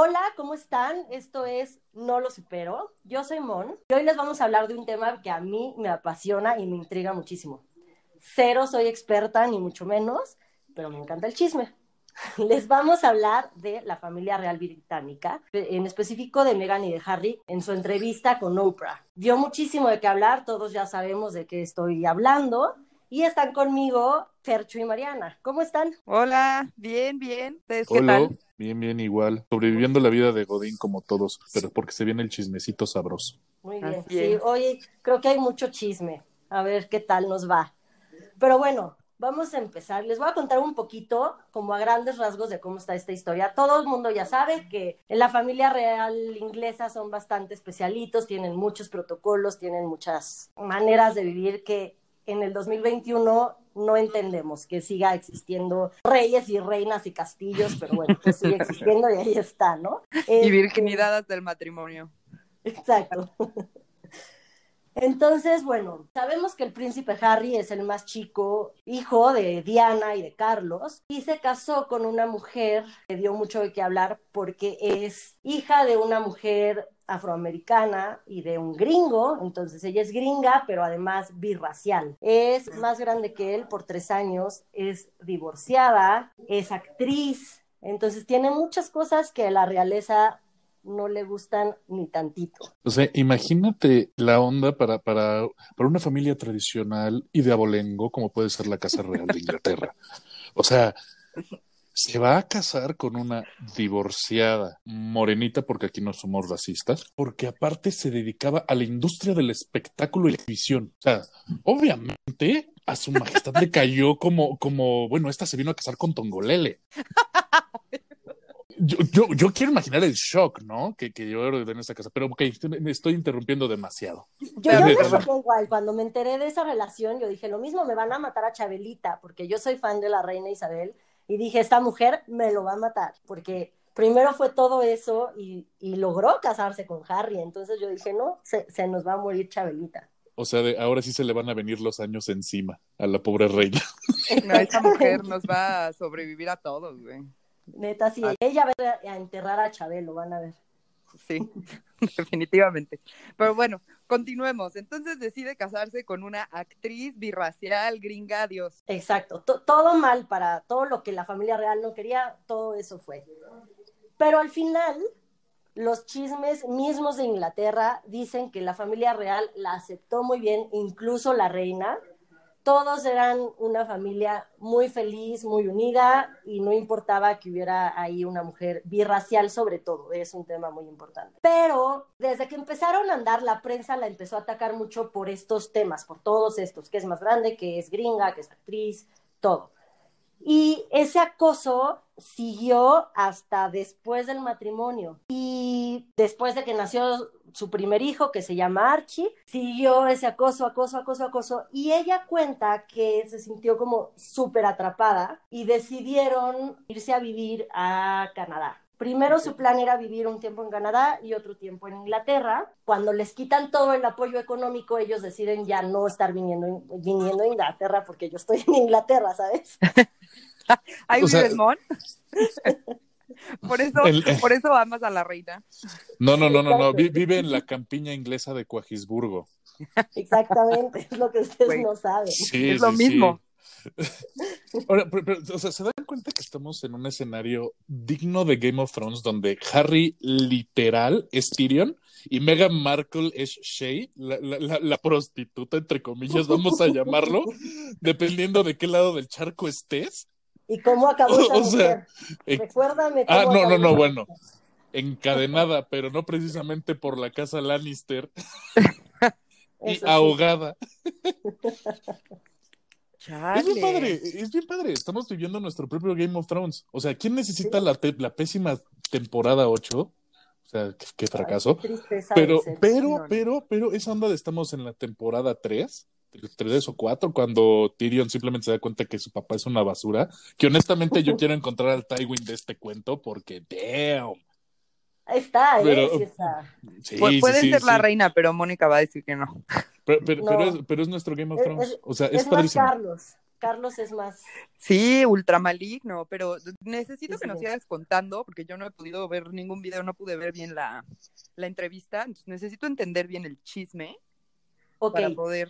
Hola, ¿cómo están? Esto es No lo supero. Yo soy Mon y hoy les vamos a hablar de un tema que a mí me apasiona y me intriga muchísimo. Cero soy experta, ni mucho menos, pero me encanta el chisme. Les vamos a hablar de la familia real británica, en específico de Meghan y de Harry, en su entrevista con Oprah. Dio muchísimo de qué hablar, todos ya sabemos de qué estoy hablando. Y están conmigo Fercho y Mariana. ¿Cómo están? Hola, bien, bien. ¿Ustedes qué Hola, tal? Bien, bien, igual. Sobreviviendo la vida de Godín como todos, pero porque se viene el chismecito sabroso. Muy bien. Sí, hoy creo que hay mucho chisme. A ver qué tal nos va. Pero bueno, vamos a empezar. Les voy a contar un poquito, como a grandes rasgos, de cómo está esta historia. Todo el mundo ya sabe que en la familia real inglesa son bastante especialitos, tienen muchos protocolos, tienen muchas maneras de vivir que en el 2021 no entendemos que siga existiendo reyes y reinas y castillos, pero bueno, pues sigue existiendo y ahí está, ¿no? Y Este, virginidades del matrimonio. Exacto. Entonces, bueno, sabemos que el príncipe Harry es el más chico, hijo de Diana y de Carlos, y se casó con una mujer que dio mucho de qué hablar porque es hija de una mujer afroamericana y de un gringo, entonces ella es gringa, pero además birracial. Es más grande que él por tres años, es divorciada, es actriz, entonces tiene muchas cosas que la realeza no le gustan ni tantito. O sea, imagínate la onda para, para, para una familia tradicional y de abolengo, como puede ser la Casa Real de Inglaterra. O sea, se va a casar con una divorciada morenita, porque aquí no somos racistas, porque aparte se dedicaba a la industria del espectáculo y la televisión. O sea, obviamente a su majestad le cayó como, como, bueno, esta se vino a casar con Tongolele. Yo, yo, yo quiero imaginar el shock, ¿no? Que, que yo en esta casa, pero ok, me estoy interrumpiendo demasiado. Yo, yo me de- choqué igual, cuando me enteré de esa relación, yo dije, lo mismo me van a matar a Chabelita, porque yo soy fan de la reina Isabel, y dije, esta mujer me lo va a matar, porque primero fue todo eso y, y logró casarse con Harry, entonces yo dije, no, se, se nos va a morir Chabelita. O sea, de, ahora sí se le van a venir los años encima a la pobre reina. No, esa mujer nos va a sobrevivir a todos, güey. Neta, sí, ella va a enterrar a Chabelo, van a ver. Sí, definitivamente. Pero bueno, continuemos. Entonces decide casarse con una actriz birracial, gringa, Dios. Exacto, to- todo mal para todo lo que la familia real no quería, todo eso fue. Pero al final, los chismes mismos de Inglaterra dicen que la familia real la aceptó muy bien, incluso la reina. Todos eran una familia muy feliz, muy unida y no importaba que hubiera ahí una mujer birracial sobre todo, es un tema muy importante. Pero desde que empezaron a andar, la prensa la empezó a atacar mucho por estos temas, por todos estos, que es más grande, que es gringa, que es actriz, todo. Y ese acoso siguió hasta después del matrimonio. Y después de que nació su primer hijo, que se llama Archie, siguió ese acoso, acoso, acoso, acoso. Y ella cuenta que se sintió como súper atrapada y decidieron irse a vivir a Canadá. Primero su plan era vivir un tiempo en Canadá y otro tiempo en Inglaterra. Cuando les quitan todo el apoyo económico, ellos deciden ya no estar viniendo, viniendo a Inglaterra porque yo estoy en Inglaterra, ¿sabes? Ahí O sea-. Por eso, El- por eso amas a la reina. No, no, no, no, no. vi- vive en la campiña inglesa de Coagisburgo. Exactamente, es lo que ustedes no saben. Sí, Es lo sí, mismo. Sí. Ahora, pero- pero, o sea, ¿se dan cuenta que estamos en un escenario digno de Game of Thrones donde Harry literal es Tyrion y Meghan Markle es Shay, la, la- la- la prostituta, entre comillas, vamos a llamarlo, dependiendo de qué lado del charco estés? ¿Y cómo acabó esa O sea, mujer? eh, Recuérdame Ah, no, no, no, bueno. Encadenada, pero no precisamente por la casa Lannister y sí. Chale. Es bien padre, es bien padre. Estamos viviendo nuestro propio Game of Thrones. O sea, ¿quién necesita la, pésima temporada 8? O sea, qué, qué fracaso. Ay, qué tristeza Pero, pero, pero, pero, esa onda de estamos en la temporada 3, 3 o 4, cuando Tyrion simplemente se da cuenta que su papá es una basura. Que honestamente yo quiero encontrar al Tywin de este cuento porque, damn. Está, ¿eh? Pero- Sí está. Sí, Pu- sí, Puede sí, ser la reina, pero Mónica va a decir que no. Pero, pero, No. pero es, pero es nuestro Game of Es- Thrones. es- o sea, es, Es, más padrísimo. Carlos. Carlos es más. Sí, ultra maligno, pero necesito Sí, que nos sigas contando, porque yo no he podido ver ningún video, no pude ver bien la, la entrevista, entonces necesito entender bien el chisme para poder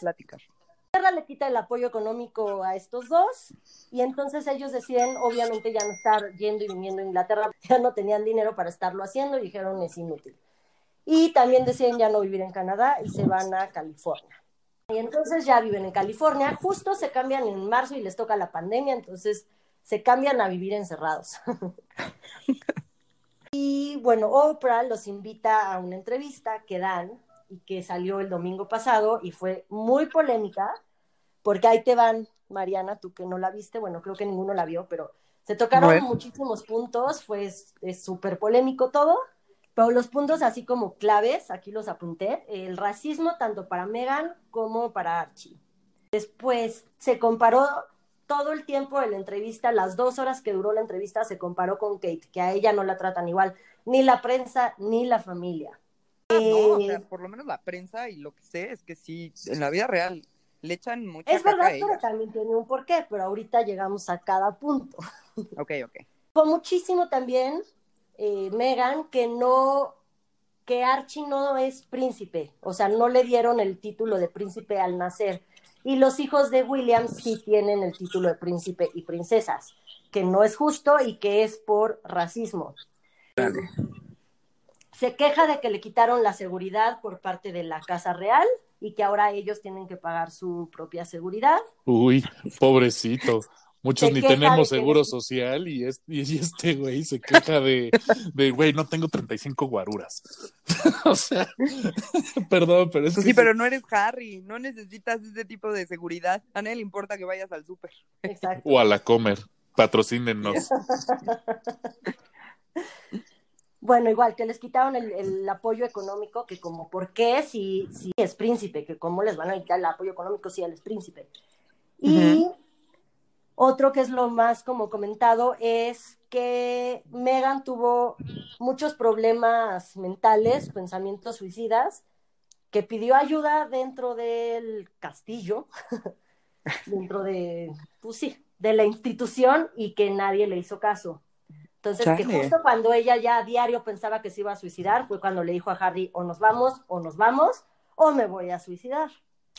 platicar. Inglaterra le quita el apoyo económico a estos dos y entonces ellos deciden obviamente ya no estar yendo y viniendo a Inglaterra, ya no tenían dinero para estarlo haciendo y dijeron es inútil. Y también deciden ya no vivir en Canadá y se van a California. Y entonces ya viven en California, justo se cambian en marzo y les toca la pandemia, entonces se cambian a vivir encerrados. y bueno, Oprah los invita a una entrevista que dan y que salió el domingo pasado y fue muy polémica, porque ahí te van, Mariana, tú que no la viste, bueno, creo que ninguno la vio, pero se tocaron Bueno. muchísimos puntos, fue súper polémico todo, pero los puntos así como claves, aquí los apunté, el racismo tanto para Megan como para Archie. Después se comparó todo el tiempo de la entrevista, las dos horas que duró la entrevista, se comparó con Kate, que a ella no la tratan igual, ni la prensa ni la familia. No, o Eh, sea, por lo menos la prensa y lo que sé es que sí, en la vida real le echan mucha Es verdad, pero también tiene un porqué, pero ahorita llegamos a cada punto. Ok, ok. Fue muchísimo también eh, Megan que no, que Archie no es príncipe, o sea, no le dieron el título de príncipe al nacer. Y los hijos de William sí tienen el título de príncipe y princesas, que no es justo y que es por racismo. Se queja de que le quitaron la seguridad por parte de la Casa Real y que ahora ellos tienen que pagar su propia seguridad. Uy, pobrecito. Muchos Se ni tenemos que seguro social y, es- y este güey se queja de, de, güey, no tengo 35 guaruras. o sea, perdón, pero es Pues que sí, pero no eres Harry, no necesitas ese tipo de seguridad. A nadie le importa que vayas al súper. Exacto. O a la comer, patrocínenos. Bueno, igual que les quitaron el, el apoyo económico, que como, ¿por qué si, si es príncipe? Que cómo les van a quitar el apoyo económico si él es príncipe. Y otro que es lo más como comentado es que Megan tuvo muchos problemas mentales, pensamientos suicidas, que pidió ayuda dentro del castillo, dentro de, pues sí, de la institución y que nadie le hizo caso. Entonces, que justo cuando ella ya a diario pensaba que se iba a suicidar, fue cuando le dijo a Harry, o nos vamos, o nos vamos, o me voy a suicidar.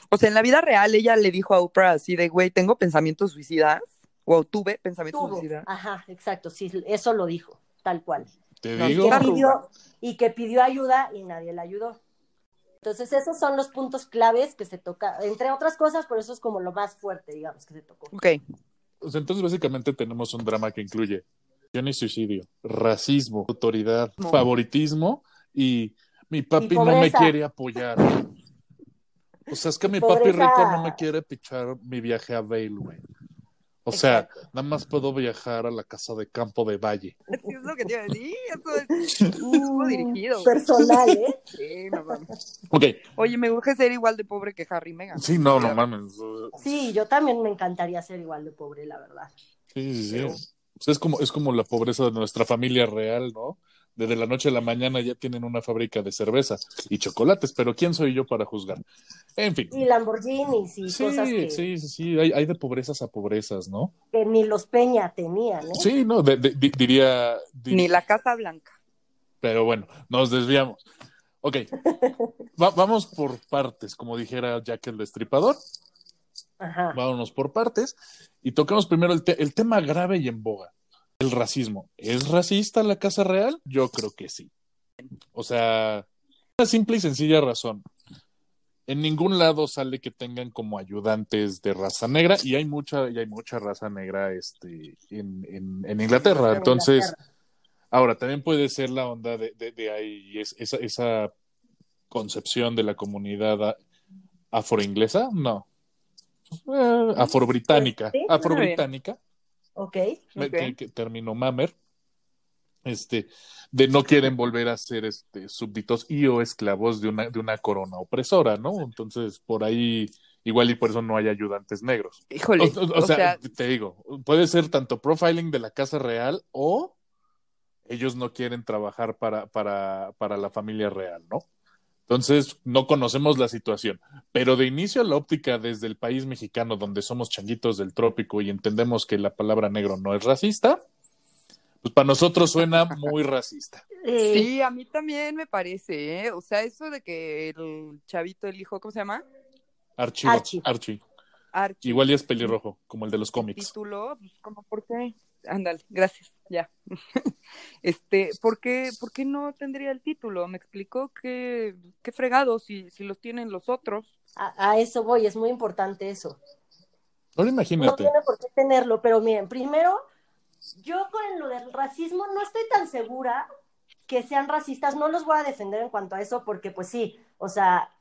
O sea, en la vida real ella le dijo a Oprah así de, güey, tengo pensamientos suicidas. O tuve pensamientos Tuvo. suicidas. Ajá, exacto, sí, eso lo dijo, tal cual. Te No, digo, que pidió, y que pidió ayuda y nadie la ayudó. Entonces, esos son los puntos claves que se toca, entre otras cosas, pero eso es como lo más fuerte, digamos, que se tocó. Ok. o sea, entonces básicamente tenemos un drama que incluye y suicidio, racismo, autoridad, No. favoritismo y mi papi Y no me quiere apoyar. O sea, es que mi papi rico no me quiere pichar mi viaje a Vail, güey. O sea, Exacto. nada más puedo viajar a la casa de campo de Valle. Sí, es lo que te iba a decir. Eso es estuvo dirigido. Personal, ¿eh? Sí, no mames. Ok, Oye, me urge ser igual de pobre que Harry y Meghan. sí, no, no mames. Sí, yo también me encantaría ser igual de pobre, la verdad. Sí, sí, sí. O sea, es como, es como la pobreza de nuestra familia real, ¿no? Desde la noche a la mañana ya tienen una fábrica de cerveza y chocolates, pero ¿quién soy yo para juzgar? En fin. Y Lamborghinis y Sí, cosas que, sí, sí, sí, hay, hay de pobrezas a pobrezas, ¿no? que ni los Peña tenían, ¿eh? Sí, no, de- de- di- diría, di- Ni la Casa Blanca. pero bueno, nos desviamos. Ok, Va- vamos por partes, como dijera Jack el Destripador, Ajá. vámonos por partes y toquemos primero el, te- el tema grave y en boga, el racismo. ¿Es racista la Casa Real? Yo creo que sí. O sea, una simple y sencilla razón. En ningún lado sale que tengan como ayudantes de raza negra y hay mucha, y hay mucha raza negra este, en, en- en Inglaterra. En Entonces, Inglaterra. ahora también puede ser la onda de, de, de ahí, es- esa, esa concepción de la comunidad afroinglesa, no. Eh, afrobritánica, Sí, afrobritánica, Ok. me- Ok. que, que terminó Mamer, este, de no quieren volver a ser este, súbditos y o esclavos de una, de una corona opresora, ¿no? Entonces, por ahí, igual y por eso no hay ayudantes negros. Híjole. O, o- o sea, te digo, puede ser tanto profiling de la Casa Real o ellos no quieren trabajar para, para, para la familia real, ¿no? Entonces, no conocemos la situación. Pero de inicio a la óptica desde el país mexicano, donde somos changuitos del trópico y entendemos que la palabra negro no es racista, pues para nosotros suena muy racista. Eh, Sí, a mí también me parece, ¿eh? O sea, eso de que el chavito, el hijo, ¿cómo se llama? Archie. Archie. Archie. Archie. Igual ya es pelirrojo, como el de los cómics. título, pues, como por qué? Ándale, gracias, ya. este, ¿por qué, ¿por qué no tendría el título? Me explicó que, qué fregado si, si los tienen los otros. a, a eso voy, es muy importante eso. Ahora No imagínate. tiene por qué tenerlo, pero miren, primero, yo con lo del racismo no estoy tan segura que sean racistas, no los voy a defender en cuanto a eso, porque pues sí, o sea,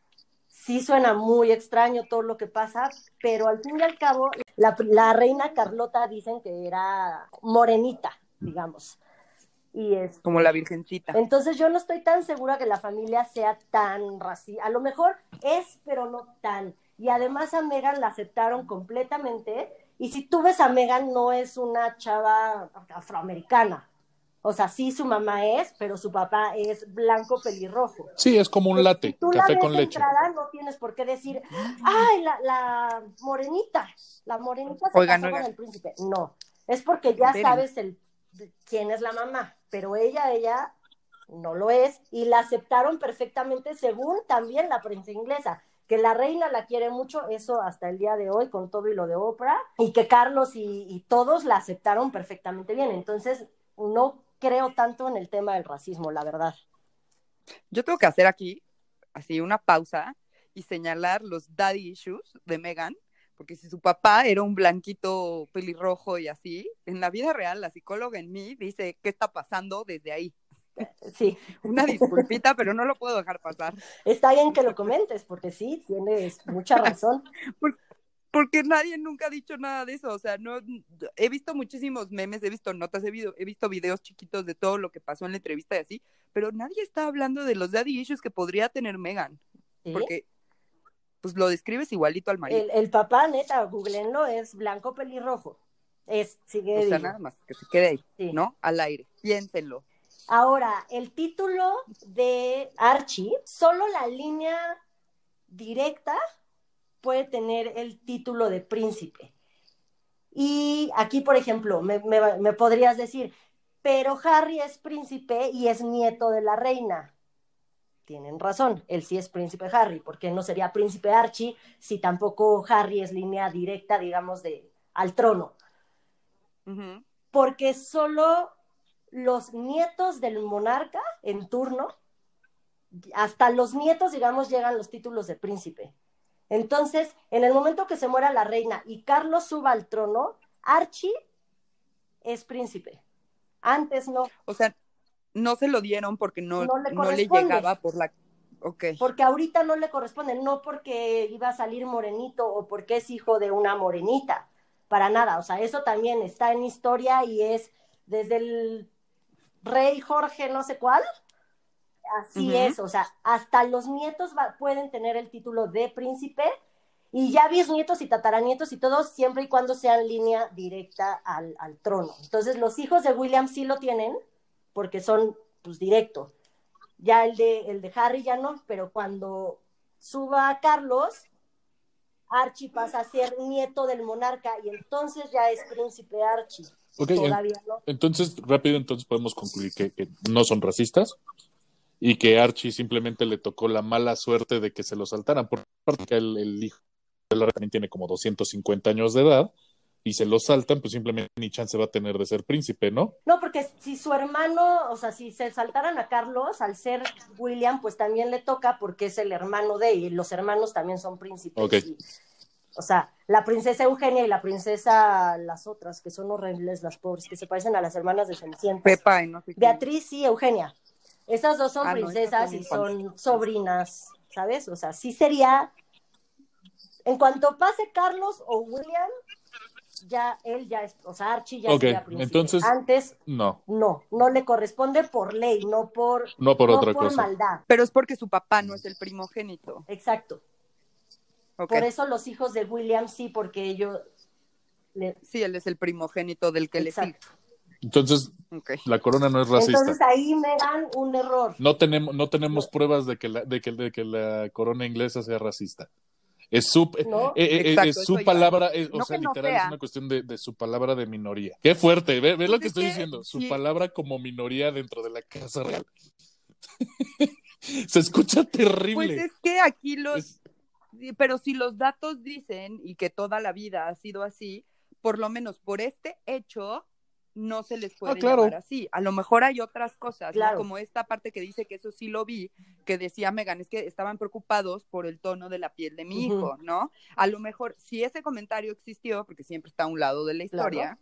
sí suena muy extraño todo lo que pasa, pero al fin y al cabo, la, la reina Carlota dicen que era morenita, digamos. Y es, Como la virgencita. entonces yo no estoy tan segura que la familia sea tan racista. A lo mejor es, pero no tan. Y además a Megan la aceptaron completamente. Y si tú ves a Megan, no es una chava afroamericana. O sea, sí su mamá es, pero su papá es blanco pelirrojo. Sí, es como un latte, Si tú la café ves con de leche. entrada, no tienes por qué decir, ay, la, la morenita, la morenita se Oigan, casó con el príncipe. No, es porque ya Esperen. sabes el, quién es la mamá, pero ella, ella no lo es y la aceptaron perfectamente según también la prensa inglesa. Que la reina la quiere mucho, eso hasta el día de hoy, con todo y lo de Oprah, y que Carlos y, y todos la aceptaron perfectamente bien. Entonces, no creo tanto en el tema del racismo, la verdad. Yo tengo que hacer aquí, así, una pausa y señalar los daddy issues de Megan, porque si su papá era un blanquito pelirrojo y así, en la vida real, la psicóloga en mí dice, ¿qué está pasando desde ahí? Sí, Una disculpita, pero no lo puedo dejar pasar. Está bien que lo comentes, porque sí, tienes mucha razón. Porque nadie nunca ha dicho nada de eso. O sea, no he visto muchísimos memes, he visto notas, he, visto- he visto videos chiquitos de todo lo que pasó en la entrevista y así, pero nadie está hablando de los daddy issues que podría tener Megan. ¿sí? Porque pues lo describes igualito al marido. El, el papá, neta, googleenlo, es blanco pelirrojo. Es, sigue o sea, nada más que se quede ahí, Sí. ¿no? Al aire. Piénsenlo. Ahora, el título de Archie, solo la línea directa puede tener el título de príncipe. Y aquí, por ejemplo, me, me- me podrías decir, pero Harry es príncipe y es nieto de la reina. Tienen razón, él sí es príncipe Harry, porque no sería príncipe Archie si tampoco Harry es línea directa, digamos, de, al trono. Porque solo los nietos del monarca en turno, hasta los nietos, digamos, llegan los títulos de príncipe. Entonces, en el momento que se muera la reina y Carlos suba al trono, Archie es príncipe. Antes no, O sea, no se lo dieron porque no, No le no le corresponde. llegaba por la... Ok. porque ahorita no le corresponde, no porque iba a salir morenito o porque es hijo de una morenita, para nada. O sea, eso también está en historia y es desde el rey Jorge no sé cuál. Así es, o sea, hasta los nietos va- pueden tener el título de príncipe y ya bisnietos y tataranietos y todos siempre y cuando sean línea directa al, al trono. Entonces los hijos de William sí lo tienen porque son pues directo. Ya el de, el de Harry ya no, pero cuando suba a Carlos, Archie pasa a ser nieto del monarca y entonces ya es príncipe Archie. En- no. entonces, rápido, entonces podemos concluir que, que no son racistas y que Archie simplemente le tocó la mala suerte de que se lo saltaran, por parte que el, el hijo de la reina también tiene como 250 años de edad y se lo saltan, pues simplemente ni chance va a tener de ser príncipe, ¿no? No, porque si su hermano, o sea, si se saltaran a Carlos, al ser William, pues también le toca porque es el hermano de él, y los hermanos también son príncipes. Ok. y- o sea, la princesa Eugenia y la princesa, las otras, que son horribles, las pobres, que se parecen a las hermanas de Cenicienta. Pepa y no sé qué. Beatriz y Eugenia. Esas dos son Ah, princesas y son sobrinas, ¿sabes? O sea, sí sería. En cuanto pase Carlos o William, ya él ya es, o sea, Archie ya Ok, sería príncipe. entonces- Antes, No, no, no le corresponde por ley, no por, no por no otra por cosa. maldad. Pero es porque su papá no es el primogénito. Exacto. Por eso los hijos de William sí, porque ellos. le- Sí, él es el primogénito del que le sigue. Entonces. La corona no es racista. Entonces ahí me dan un error. No tenemos, no tenemos pruebas de que la, de que, de que la corona inglesa sea racista. Es su, eh, ¿No? eh, eh, Exacto, es su palabra, es- o sea, que no literal sea. es una cuestión de, de su palabra de minoría. Qué fuerte, ve, ve Pues lo que es estoy que, diciendo, su sí. palabra como minoría dentro de la Casa Real. Se escucha terrible. Pues es que aquí los, Es- Pero si los datos dicen y que toda la vida ha sido así, por lo menos por este hecho no se les puede Ah, claro. llamar así. A lo mejor hay otras cosas, como esta parte que dice que eso sí lo vi, que decía Megan, es que estaban preocupados por el tono de la piel de mi hijo, ¿no? A lo mejor si ese comentario existió, porque siempre está a un lado de la Claro. historia,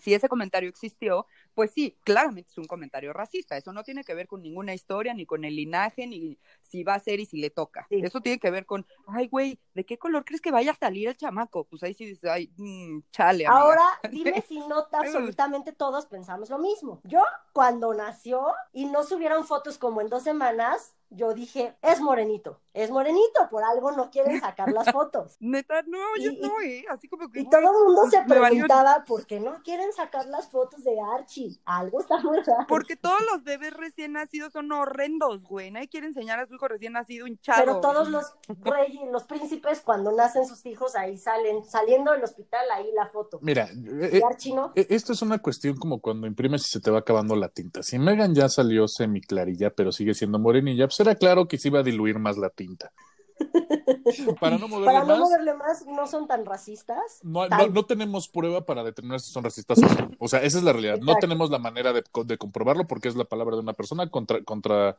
si ese comentario existió, pues sí, claramente es un comentario racista. Eso no tiene que ver con ninguna historia, ni con el linaje, ni si va a ser y si le toca. Sí. Eso tiene que ver con, ay, güey, ¿de qué color crees que vaya a salir el chamaco? Pues ahí sí dices, ay, mm, chale. amiga". Ahora, dime si no absolutamente todos pensamos lo mismo. Yo, cuando nació y no subieron fotos como en dos semanas, yo dije, es morenito, es morenito, por algo no quieren sacar las fotos. Neta, no, yo no, eh, así como que. Y todo el mundo se me valió- preguntaba por qué no quieren sacar las fotos de Archie. Algo está muy raro. Porque todos los bebés recién nacidos son horrendos, güey. Nadie quiere enseñar a su hijo recién nacido hinchado. Pero todos los reyes, los príncipes, cuando nacen sus hijos, ahí salen, saliendo del hospital, ahí la foto. Mira, eh, Archie no. eh, esto es una cuestión como cuando imprimes y se te va acabando la tinta. Si Megan ya salió semiclarilla, pero sigue siendo morenilla, pues era claro que se iba a diluir más la tinta. Para no moverle Para no más, moverle más, no son tan racistas. No, no, Tan- no tenemos prueba para determinar si son racistas o no. O sea, esa es la realidad. No tenemos la manera de, de comprobarlo porque es la palabra de una persona contra, contra,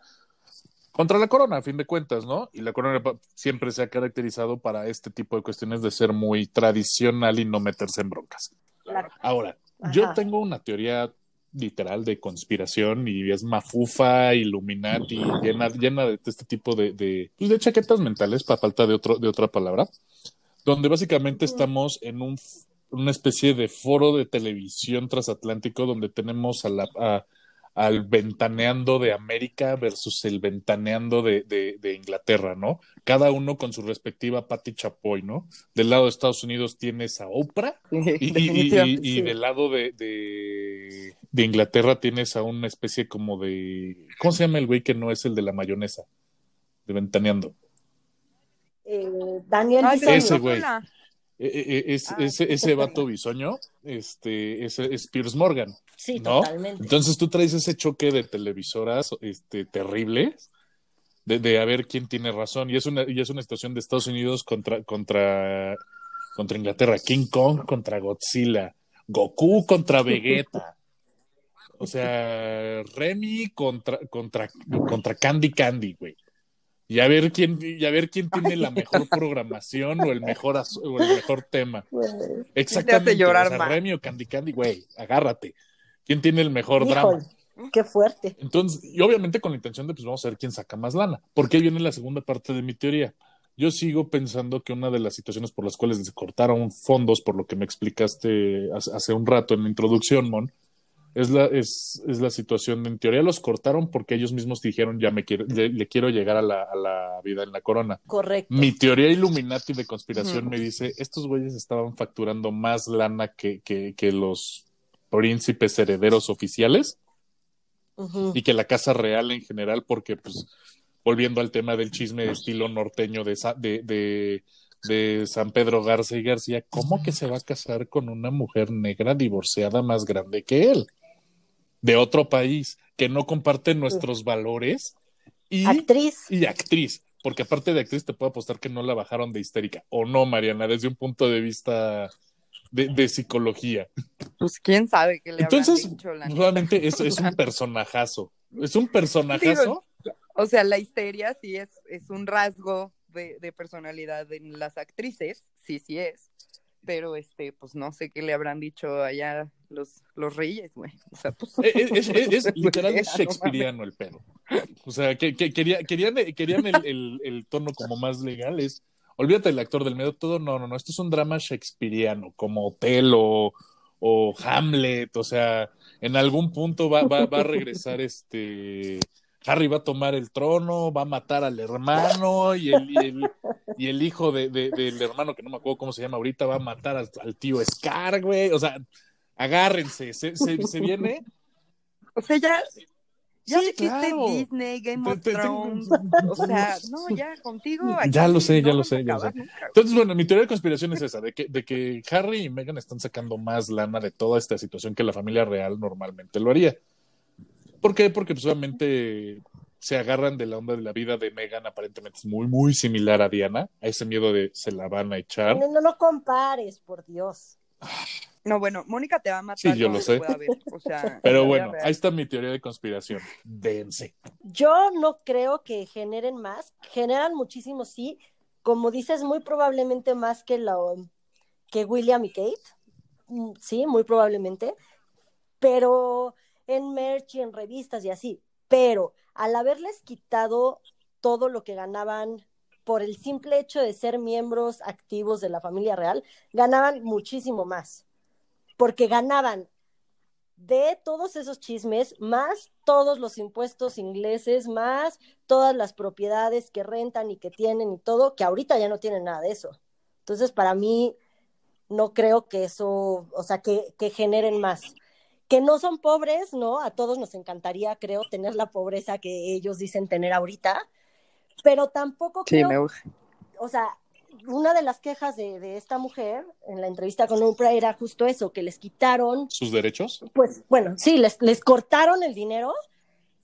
contra la corona, a fin de cuentas, ¿no? Y la corona siempre se ha caracterizado para este tipo de cuestiones de ser muy tradicional y no meterse en broncas. Claro. Ahora, yo tengo una teoría literal de conspiración y es mafufa, Illuminati, llena, llena de este tipo de, de, pues, de chaquetas mentales, para falta de, otro, de otra palabra, donde básicamente estamos en un, una especie de foro de televisión transatlántico donde tenemos a la, a- al ventaneando de América versus el ventaneando de, de- de Inglaterra, ¿no? Cada uno con su respectiva Patti Chapoy, ¿no? Del lado de Estados Unidos tienes a Oprah y, y- y- Definitivamente, y sí. del lado de, de, de Inglaterra tienes a una especie como de. ¿Cómo se llama el güey que no es el de la mayonesa? De Ventaneando. Eh, Daniel Ay, Bisoño. Ese güey. E- e- e- es- Ah, ese, ese vato bisoño, este, es, es Piers Morgan, Sí, ¿no? totalmente. Entonces tú traes ese choque de televisoras este, terrible de, de a ver quién tiene razón. Y es una, y es una situación de Estados Unidos contra, contra, contra Inglaterra. King Kong contra Godzilla. Goku contra Vegeta. O sea, Remy contra, contra, contra Candy Candy, güey. Y a ver quién, y a ver quién tiene la mejor programación o el mejor, o el mejor tema. Exactamente. llorar o sea, más. Remy o Candy Candy, güey, agárrate. ¿Quién tiene el mejor Híjole, drama? qué fuerte. Entonces, y obviamente con la intención de, pues vamos a ver quién saca más lana. Porque viene la segunda parte de mi teoría. Yo sigo pensando que una de las situaciones por las cuales se cortaron fondos, por lo que me explicaste hace, hace un rato en la introducción, Mon, es la, es, es la situación, en teoría los cortaron porque ellos mismos dijeron, ya me quiero, le, le quiero llegar a la, a la vida en la corona. Correcto. Mi teoría Illuminati de conspiración me dice, estos güeyes estaban facturando más lana que, que, que los príncipes herederos oficiales y que la casa real en general, porque pues volviendo al tema del chisme de estilo norteño de, de, de San Pedro Garza y García, ¿cómo que se va a casar con una mujer negra divorciada más grande que él? De otro país, que no comparte nuestros valores y, Actriz. y actriz. Porque aparte de actriz, te puedo apostar que no la bajaron de histérica. O no, Mariana, desde un punto de vista de, de psicología. Pues quién sabe qué le habrán Entonces, dicho, realmente es, es un personajazo. Es un personajazo. O sea, la histeria sí es, es un rasgo de, de personalidad en las actrices, sí, sí es. Pero este, pues no sé qué le habrán dicho allá los, los reyes, güey. O sea, pues. Es, es- es- es literal Güey, no shakespeariano el pedo. O sea, que, que quería- querían, querían el, el- el tono como más legal. Es, olvídate del actor del medio, todo. No, no, no. Esto es un drama shakespeariano, como Otelo o Hamlet. O sea, en algún punto va, va, va a regresar este. Harry va a tomar el trono, va a matar al hermano y el, y el, y el hijo de, de- del hermano, que no me acuerdo cómo se llama ahorita, va a matar al, al tío Scar, güey. O sea, agárrense, se, se, se viene O sea, ya, ya Sí, claro. Disney, Game of Thrones. O sea, no, ya contigo. aquí Ya lo sé, no ya lo sé, ya lo sé. Entonces, bueno, mi teoría de conspiración es esa, de que, de que Harry y Meghan están sacando más lana de toda esta situación que la familia real normalmente lo haría. ¿Por qué? Porque pues obviamente se agarran de la onda de la vida de Meghan, aparentemente es muy, muy similar a Diana, a ese miedo de se la van a echar. No, no, no compares, por Dios. No, bueno, Mónica te va a matar. Sí, yo lo sé. O sea, Pero en la bueno, ahí está mi teoría de conspiración. Dense. Yo no creo que generen más. Generan muchísimo, sí. Como dices, muy probablemente más que, lo, que William y Kate. Mm, Sí, muy probablemente. Pero en merch y en revistas y así. Pero al haberles quitado todo lo que ganaban por el simple hecho de ser miembros activos de la familia real, ganaban muchísimo más. Porque ganaban de todos esos chismes, más todos los impuestos ingleses, más todas las propiedades que rentan y que tienen y todo, que ahorita ya no tienen nada de eso. Entonces, para mí, no creo que eso, o sea, que, que generen más. Que no son pobres, ¿no? A todos nos encantaría, creo, tener la pobreza que ellos dicen tener ahorita, pero tampoco Sí, creo me urge. o sea, una de las quejas de, de esta mujer en la entrevista con Oprah era justo eso, que les quitaron, ¿Sus derechos? pues bueno, sí, les, les cortaron el dinero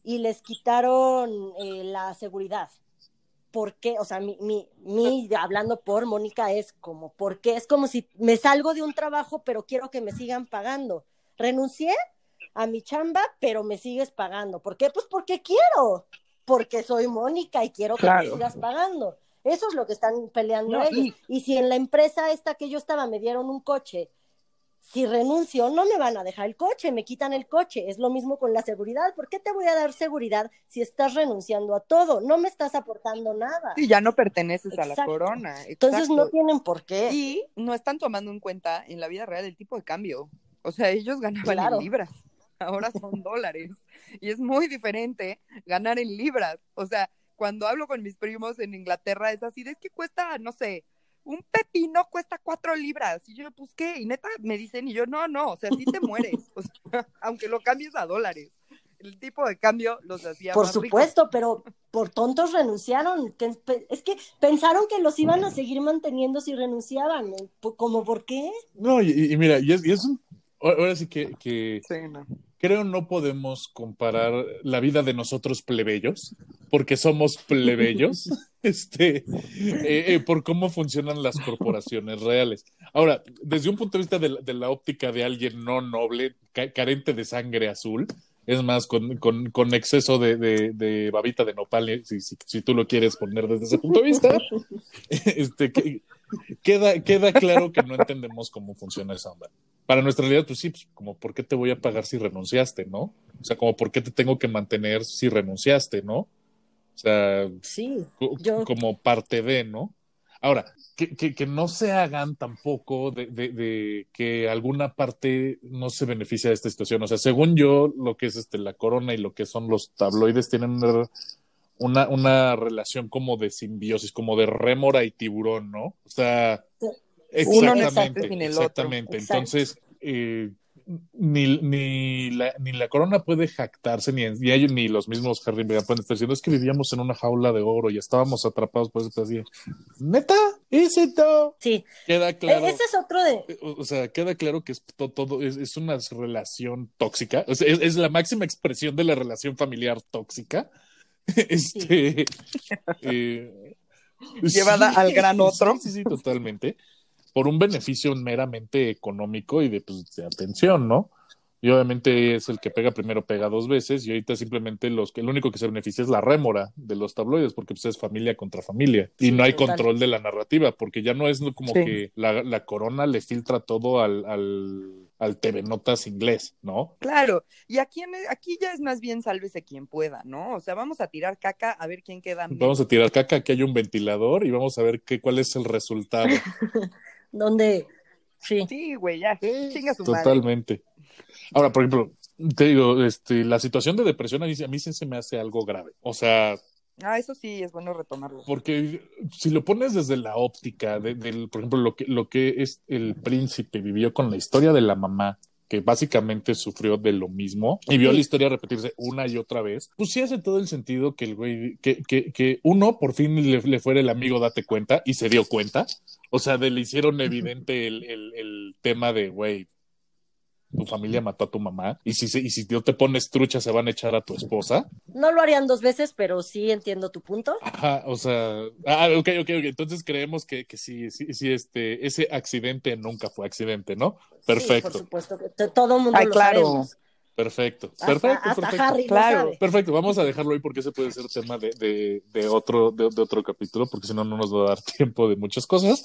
y les quitaron eh, la seguridad. ¿Por qué? O sea, mi, mi, mi, hablando por Mónica, es como, ¿por qué? Es como si me salgo de un trabajo, pero quiero que me sigan pagando. Renuncié a mi chamba, pero me sigues pagando. ¿Por qué? Pues porque quiero, porque soy Mónica y quiero que me sigas pagando. Eso es lo que están peleando No, ellos. Y... si en la empresa esta que yo estaba me dieron un coche, si renuncio, no me van a dejar el coche, me quitan el coche. Es lo mismo con la seguridad. ¿Por qué te voy a dar seguridad si estás renunciando a todo? No me estás aportando nada. Y ya no perteneces a la Exacto. corona. Entonces no tienen por qué. Y no están tomando en cuenta en la vida real el tipo de cambio. O sea, ellos ganaban Claro. en libras, ahora son dólares. Y es muy diferente ganar en libras. O sea, cuando hablo con mis primos en Inglaterra es así, de es que cuesta, no sé, un pepino cuesta cuatro libras. Y yo, pues qué, y neta me dicen, y yo, no, no, o sea, sí te mueres. O sea, aunque lo cambies a dólares. El tipo de cambio los hacía Por más ricos. supuesto, pero por tontos renunciaron. Es que pensaron que los iban a seguir manteniendo si renunciaban. ¿Cómo por qué? No, y, y mira, y es, y es un... Ahora sí que, que Sí, no. Creo no podemos comparar la vida de nosotros plebeyos, porque somos plebeyos, este, eh, eh, por cómo funcionan las corporaciones reales. Ahora, desde un punto de vista de la, de la óptica de alguien no noble, ca- carente de sangre azul, es más, con, con, con exceso de, de, de babita de nopal, si, si, si tú lo quieres poner desde ese punto de vista, este, que- queda, queda claro que no entendemos cómo funciona esa onda. Para nuestra realidad, pues sí, pues como por qué te voy a pagar si renunciaste, ¿no? O sea, como por qué te tengo que mantener si renunciaste, ¿no? O sea, Sí, Yo- como parte de, ¿no? Ahora, que, que, que no se hagan tampoco de, de, de que alguna parte no se beneficia de esta situación. O sea, según yo, lo que es este, la corona y lo que son los tabloides tienen una, una, una relación como de simbiosis, como de rémora y tiburón, ¿no? O sea, Uno exactamente, existe sin el exactamente. Entonces, eh, ni, ni, la, ni la corona puede jactarse, ni, ni ellos, ni los mismos Harry pueden estar diciendo, es que vivíamos en una jaula de oro y estábamos atrapados por eso. Así, ¿Neta? ¿Es esto? sí. Queda claro. E- Ese es otro de... O o sea, queda claro que es to- todo, es, es una relación tóxica. O sea, es, es la máxima expresión de la relación familiar tóxica. Este. eh, Llevada al gran otro. Sí, sí, totalmente. Por un beneficio meramente económico y de, pues, de atención, ¿no? Y obviamente es el que pega primero, pega dos veces, y ahorita simplemente los que el único que se beneficia es la rémora de los tabloides, porque pues, es familia contra familia. Y Sí, no hay total. control de la narrativa, porque ya no es como Sí. que la, la corona le filtra todo al, al, al TV Notas inglés, ¿no? Claro, y aquí, en- aquí ya es más bien sálvese quien pueda, ¿no? O sea, vamos a tirar caca a ver quién queda menos. Vamos a tirar caca, aquí hay un ventilador y vamos a ver qué, cuál es el resultado. Donde... Sí. Sí, güey, ya, chinga su madre. Totalmente. Ahora, por ejemplo, te digo, este, la situación de depresión a mí, a mí sí se me hace algo grave. O sea, Ah, eso sí, es bueno retomarlo. porque si lo pones desde la óptica de- del, por ejemplo, lo que, lo que es el príncipe vivió con la historia de la mamá que básicamente sufrió de lo mismo y vio la historia repetirse una y otra vez, pues sí hace todo el sentido que el güey, que, que, que uno por fin le, le, fuera el amigo date cuenta y se dio cuenta. O sea, de, le hicieron evidente el, el, el tema de, güey, tu familia mató a tu mamá y si, y si no te pones trucha se van a echar a tu esposa. No lo harían dos veces, pero sí entiendo tu punto. Ajá, o sea, ah, ok, ok, ok, entonces creemos que, que sí, sí, sí, este, ese accidente nunca fue accidente, ¿no? Perfecto. Sí, por supuesto, que todo el mundo Ay, lo claro. sabemos. Perfecto, Hasta- perfecto, hasta perfecto. Harry lo Claro. sabe. Perfecto, vamos a dejarlo ahí porque ese puede ser tema de, de, de otro, de, de otro capítulo, porque si no, no nos va a dar tiempo de muchas cosas.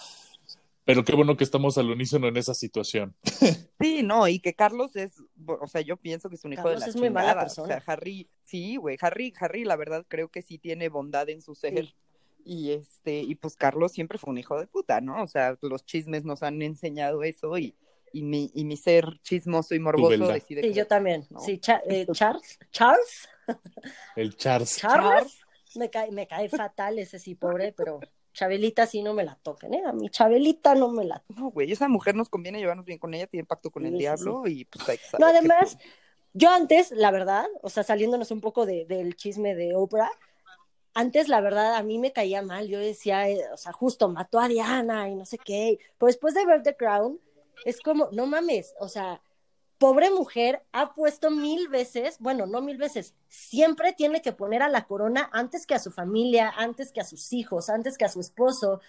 Pero qué bueno que estamos al unísono en esa situación. Sí, no, y que Carlos es, o sea, yo pienso que es un hijo Carlos de la es muy mala chingada. persona. O sea, Harry, sí, güey, Harry, Harry, la verdad creo que sí tiene bondad en su ser. Sí. Y este, y pues Carlos siempre fue un hijo de puta, ¿no? O sea, los chismes nos han enseñado eso y, y mi, y mi ser chismoso y morboso decide Sí, que- yo también. ¿no? Sí, Cha- eh, Charles, Charles, El Charles. Charles, me cae, me cae fatal ese sí, pobre, pero Chabelita sí no me la toquen, ¿eh? A mi Chabelita no me la No, güey, esa mujer nos conviene llevarnos bien con ella, tiene pacto con el sí, diablo y pues hay que No, saber además, yo antes, la verdad, o sea, saliéndonos un poco de- del chisme de Oprah, antes, la verdad, a mí me caía mal. Yo decía, eh, o sea, justo mató a Diana y no sé qué. Pero después de ver The Crown, es como, no mames, o sea, pobre mujer ha puesto mil veces, bueno, no mil veces, siempre tiene que poner a la corona antes que a su familia, antes que a sus hijos, antes que a su esposo,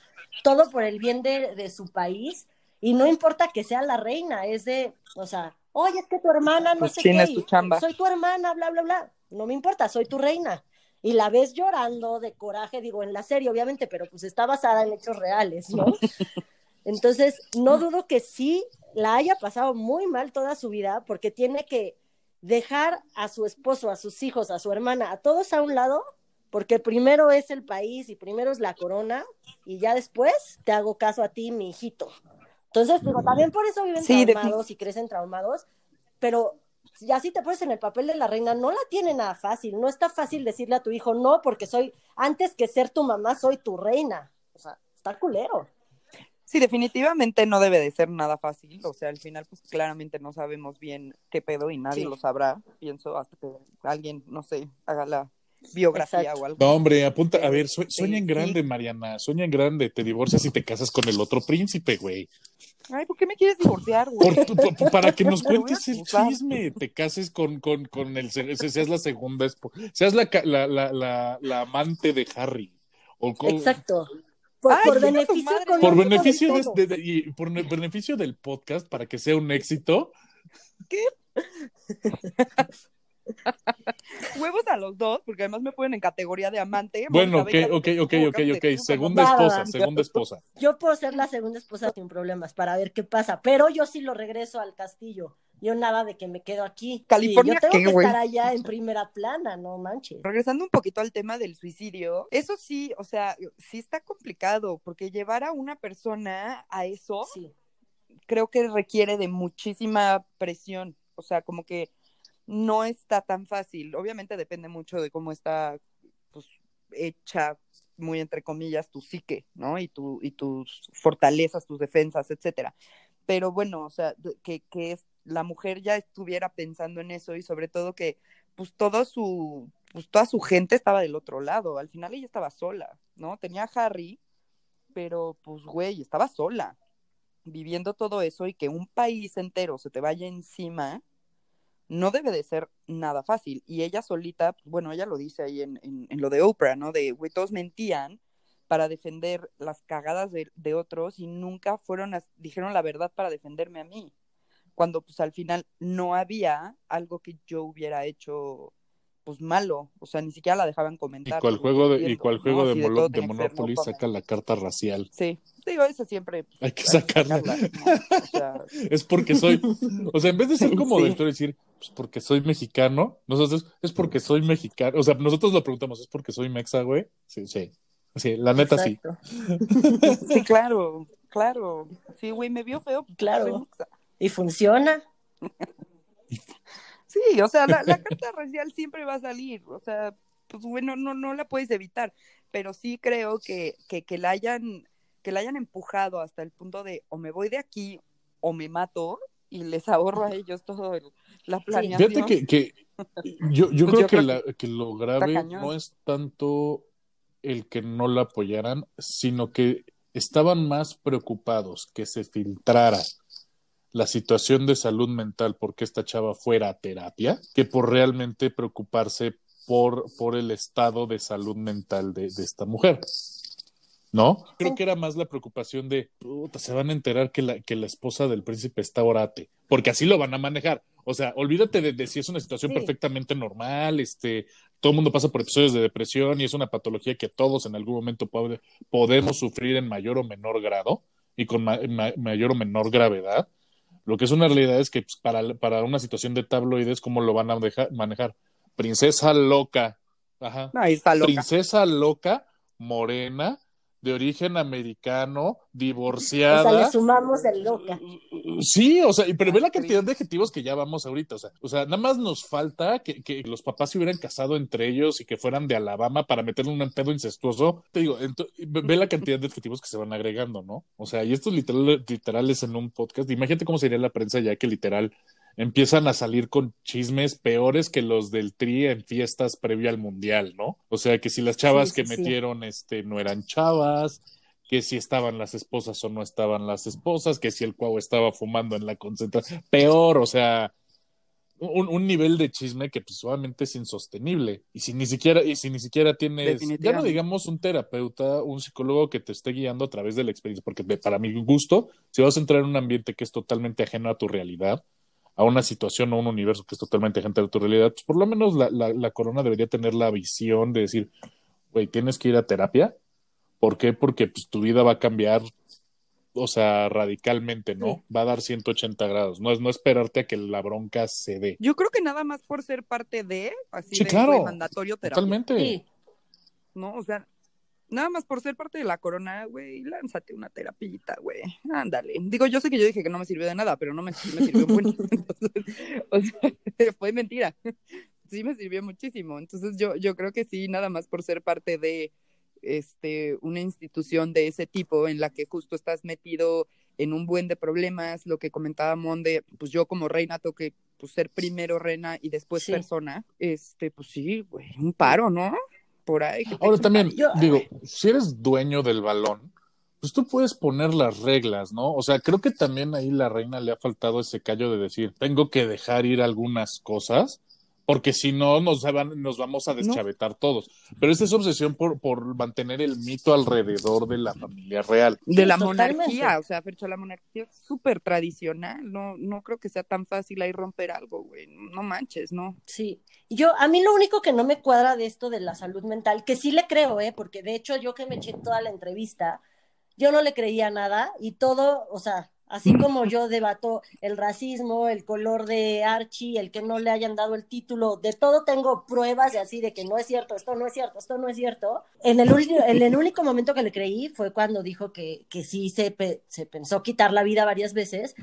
todo por el bien de, de su país. Y no importa que sea la reina, es de, o sea, oye, es que tu hermana no Pues sé qué, es tu chamba. soy tu hermana, bla, bla, bla. No me importa, soy tu reina. Y la ves llorando de coraje, digo, en la serie, obviamente, pero pues está basada en hechos reales, ¿no? Entonces, no dudo que sí la haya pasado muy mal toda su vida, porque tiene que dejar a su esposo, a sus hijos, a su hermana, a todos a un lado, porque primero es el país y primero es la corona, y ya después te hago caso a ti, mi hijito. Entonces, digo, también por eso viven Sí, traumados y crecen traumados, pero ya si te pones en el papel de la reina, no la tiene nada fácil, no está fácil decirle a tu hijo, no, porque soy, antes que ser tu mamá, soy tu reina. O sea, está culero. Sí, definitivamente no debe de ser nada fácil. O sea, al final, pues claramente no sabemos bien qué pedo y nadie Sí. lo sabrá, pienso, hasta que alguien, no sé, haga la biografía Exacto. o algo. No, hombre, apunta, a ver, sue- sueña en Sí. grande, Mariana, sueña en grande, te divorcias y te casas con el otro príncipe, güey. Ay, ¿por qué me quieres divorciar, güey? Por tu- por- para que nos cuentes el chisme, te cases con, con, con el, se- seas la segunda, espo- seas la, ca- la, la, la, la amante de Harry. O con- Exacto. Por, Ay, beneficio por beneficio de de, de- y por ne- beneficio del podcast para que sea un éxito. Huevos a los dos, porque además me ponen en categoría de amante. Bueno, ok, ok, ok, ¿cómo ok, ok. Segunda esposa, segunda esposa. Yo puedo ser la segunda esposa sin problemas para ver qué pasa, pero yo sí lo regreso al castillo. Yo nada de que me quedo aquí. California, Sí, yo tengo ¿qué, que estar allá en primera plana, no manches. Regresando un poquito al tema del suicidio, eso sí, o sea, sí está complicado, porque llevar a una persona a eso, Sí. creo que requiere de muchísima presión. O sea, como que no está tan fácil. Obviamente depende mucho de cómo está pues, hecha, muy entre comillas, tu psique, ¿no? Y, tu, y tus fortalezas, tus defensas, etcétera. Pero bueno, o sea, que, que es, la mujer ya estuviera pensando en eso y sobre todo que pues todo su, pues toda su gente estaba del otro lado. Al final ella estaba sola, ¿no? Tenía a Harry, pero pues güey, estaba sola viviendo todo eso y que un país entero se te vaya encima, no debe de ser nada fácil. Y ella solita, bueno, ella lo dice ahí en, en, en lo de Oprah, ¿no? De, güey, todos mentían para defender las cagadas de, de otros y nunca fueron, a- dijeron la verdad para defenderme a mí. Cuando pues al final no había algo que yo hubiera hecho pues malo, o sea, ni siquiera la dejaban Y comentar. cual güey, juego de, y cual ¿no? juego de, Molo- de Monopoly no saca la carta racial. Sí, digo, eso siempre. pues, Hay que hay sacarla. ¿no? O sea, Es porque soy, o sea, en vez de ser como Sí. y decir, pues porque soy mexicano, nosotros es porque soy mexicano, o sea, nosotros lo preguntamos, ¿es porque soy mexa, güey? Sí, sí, sí, la neta sí. Exacto. sí, claro, claro. Sí, güey, me vio feo. pues, Claro. soy mexa. Y funciona. Sí, o sea, la, la carta racial siempre va a salir, o sea, pues bueno, no, no la puedes evitar, pero sí creo que, que, que la hayan, que la hayan empujado hasta el punto de o me voy de aquí o me mato, y les ahorro a ellos todo el, la planeación. Fíjate que, que yo, yo Pues creo, yo que, creo la- que lo grave no es tanto el que no la apoyaran, sino que estaban más preocupados que se filtrara la situación de salud mental porque esta chava fuera a terapia, que por realmente preocuparse por, por el estado de salud mental de, de esta mujer. ¿No? Creo que era más la preocupación de, puta, se van a enterar que la, que la esposa del príncipe está orate, porque así lo van a manejar. O sea, olvídate de, de si es una situación Sí. perfectamente normal, este, todo el mundo pasa por episodios de depresión y es una patología que todos en algún momento pode- podemos sufrir en mayor o menor grado y con ma- ma- mayor o menor gravedad. Lo que es una realidad es que pues, para, para una situación de tabloides, ¿cómo lo van a manejar? Princesa loca. Ajá. No, ahí está loca. Princesa loca, morena, de origen americano, O divorciada. sea, le sumamos el loca. Sí, o sea, pero ve la cantidad de adjetivos que ya vamos ahorita, o sea, o sea, nada más nos falta que, que los papás se hubieran casado entre ellos y que fueran de Alabama para meterle un pedo incestuoso. Te digo, ve la cantidad de adjetivos que se van agregando, ¿no? O sea, y estos literal, literales en un podcast, imagínate cómo sería la prensa ya que literal empiezan a salir con chismes peores que los del tri en fiestas previo al mundial, ¿no? O sea, que si las chavas Sí, que sí, metieron este no eran chavas, que si estaban las esposas o no estaban las esposas, que si el cuau estaba fumando en la concentración, peor, o sea, un, un nivel de chisme que pues obviamente es insostenible. Y si ni siquiera, y si ni siquiera tienes, ya no digamos un terapeuta, un psicólogo que te esté guiando a través de la experiencia, porque para mi gusto, si vas a entrar en un ambiente que es totalmente ajeno a tu realidad, a una situación o un universo que es totalmente ajeno a tu realidad, pues por lo menos la, la, la corona debería tener la visión de decir, güey, tienes que ir a terapia. ¿Por qué? Porque pues tu vida va a cambiar, o sea, radicalmente, ¿no? Sí. Va a dar 180 grados. No es no esperarte a que la bronca se dé. Yo creo que nada más por ser parte de, así Sí, de claro. mandatorio terapia, Totalmente. Sí. ¿no? O sea, nada más por ser parte de la corona, güey, lánzate una terapita, güey, ándale. Digo, yo sé que yo dije que no me sirvió de nada, pero no me, me sirvió buen. Entonces, o sea, fue mentira. Sí me sirvió muchísimo. Entonces, yo, yo creo que sí, nada más por ser parte de este una institución de ese tipo en la que justo estás metido en un buen de problemas, lo que comentaba Monde, pues yo como reina tengo que pues, ser primero reina y después Sí. persona, este, pues sí, güey, un paro, ¿no? Por ahí. que Ahora también. Yo- digo, si eres dueño del balón, pues tú puedes poner las reglas, ¿no? O sea, creo que también ahí la reina le ha faltado ese callo de decir, tengo que dejar ir algunas cosas, porque si no nos, van- nos vamos a deschavetar todos. Pero esta es obsesión por, por mantener el mito alrededor de la familia real. de la Totalmente. monarquía, o sea, Fercho, la monarquía es súper tradicional, no, no creo que sea tan fácil ahí romper algo, güey, no manches, no. Sí, yo a mí lo único que no me cuadra de esto de la salud mental, que sí le creo, ¿eh? porque de hecho yo que me eché toda la entrevista, yo no le creía nada y todo, o sea, así como yo debato el racismo, el color de Archie, el que no le hayan dado el título, de todo tengo pruebas de así de que no es cierto, esto no es cierto, esto no es cierto. En el, ulti- en el único momento que le creí fue cuando dijo que, que sí se, pe- se pensó quitar la vida varias veces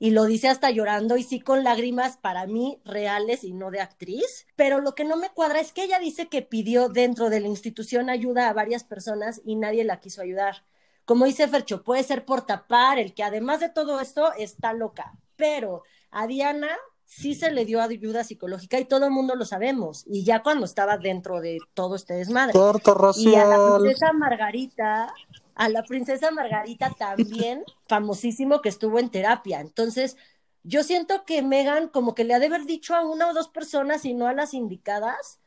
y lo dice hasta llorando y sí con lágrimas para mí reales y no de actriz. Pero lo que no me cuadra es que ella dice que pidió dentro de la institución ayuda a varias personas y nadie la quiso ayudar. Como dice Fercho, puede ser por tapar el que además de todo esto está loca. Pero a Diana sí se le dio ayuda psicológica y todo el mundo lo sabemos. Y ya cuando estaba dentro de todo este desmadre. Y a la princesa Margarita, a la princesa Margarita también, famosísimo que estuvo en terapia. Entonces, yo siento que Megan como que le ha de haber dicho a una o dos personas y no a las indicadas,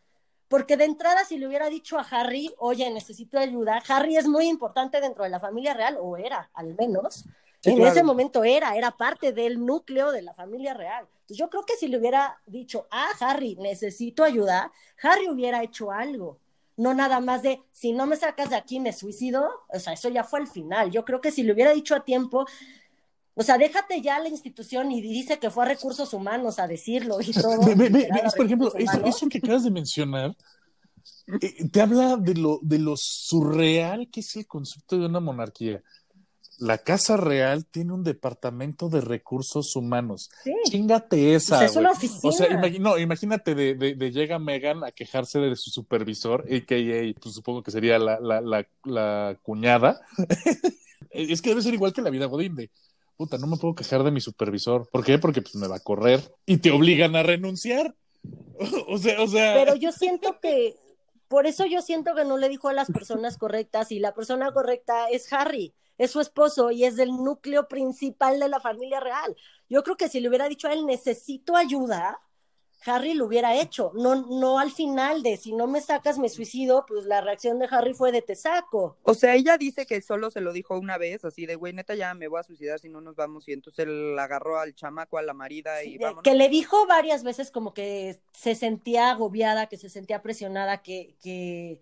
porque de entrada si le hubiera dicho a Harry, oye, necesito ayuda, Harry es muy importante dentro de la familia real, o era, al menos. Sí, en claro. ese momento era, era parte del núcleo de la familia real. Entonces yo creo que si le hubiera dicho, ah, Harry, necesito ayuda, Harry hubiera hecho algo. No nada más de, si no me sacas de aquí, me suicido. O sea, eso ya fue el final. Yo creo que si le hubiera dicho a tiempo, o sea, déjate ya la institución y dice que fue a recursos humanos a decirlo y todo. Ve, ve, ve, literal, a es, por ejemplo, eso, que acabas de mencionar eh, te habla de lo, de lo surreal que es el concepto de una monarquía. La Casa Real tiene un departamento de recursos humanos. Sí. Chingate esa. Pues es una oficina. O sea, imagi- no, imagínate de, de- de llega Megan a quejarse de su supervisor, a.k.a. pues supongo que sería la, la, la, la cuñada. es que debe ser igual que la vida Godín, de, puta, no me puedo quejar de mi supervisor. ¿Por qué? Porque pues me va a correr y te obligan a renunciar. o sea, o sea. Pero yo siento que, por eso yo siento que no le dijo a las personas correctas y la persona correcta es Harry, es su esposo y es del núcleo principal de la familia real. Yo creo que si le hubiera dicho a él, necesito ayuda, Harry lo hubiera hecho, no, no al final de si no me sacas me suicido, pues la reacción de Harry fue de te saco. O sea, ella dice que solo se lo dijo una vez, así de güey, neta ya me voy a suicidar si no nos vamos, y entonces él agarró al chamaco, a la marida y vámonos. Que le dijo varias veces como que se sentía agobiada, que se sentía presionada, que, que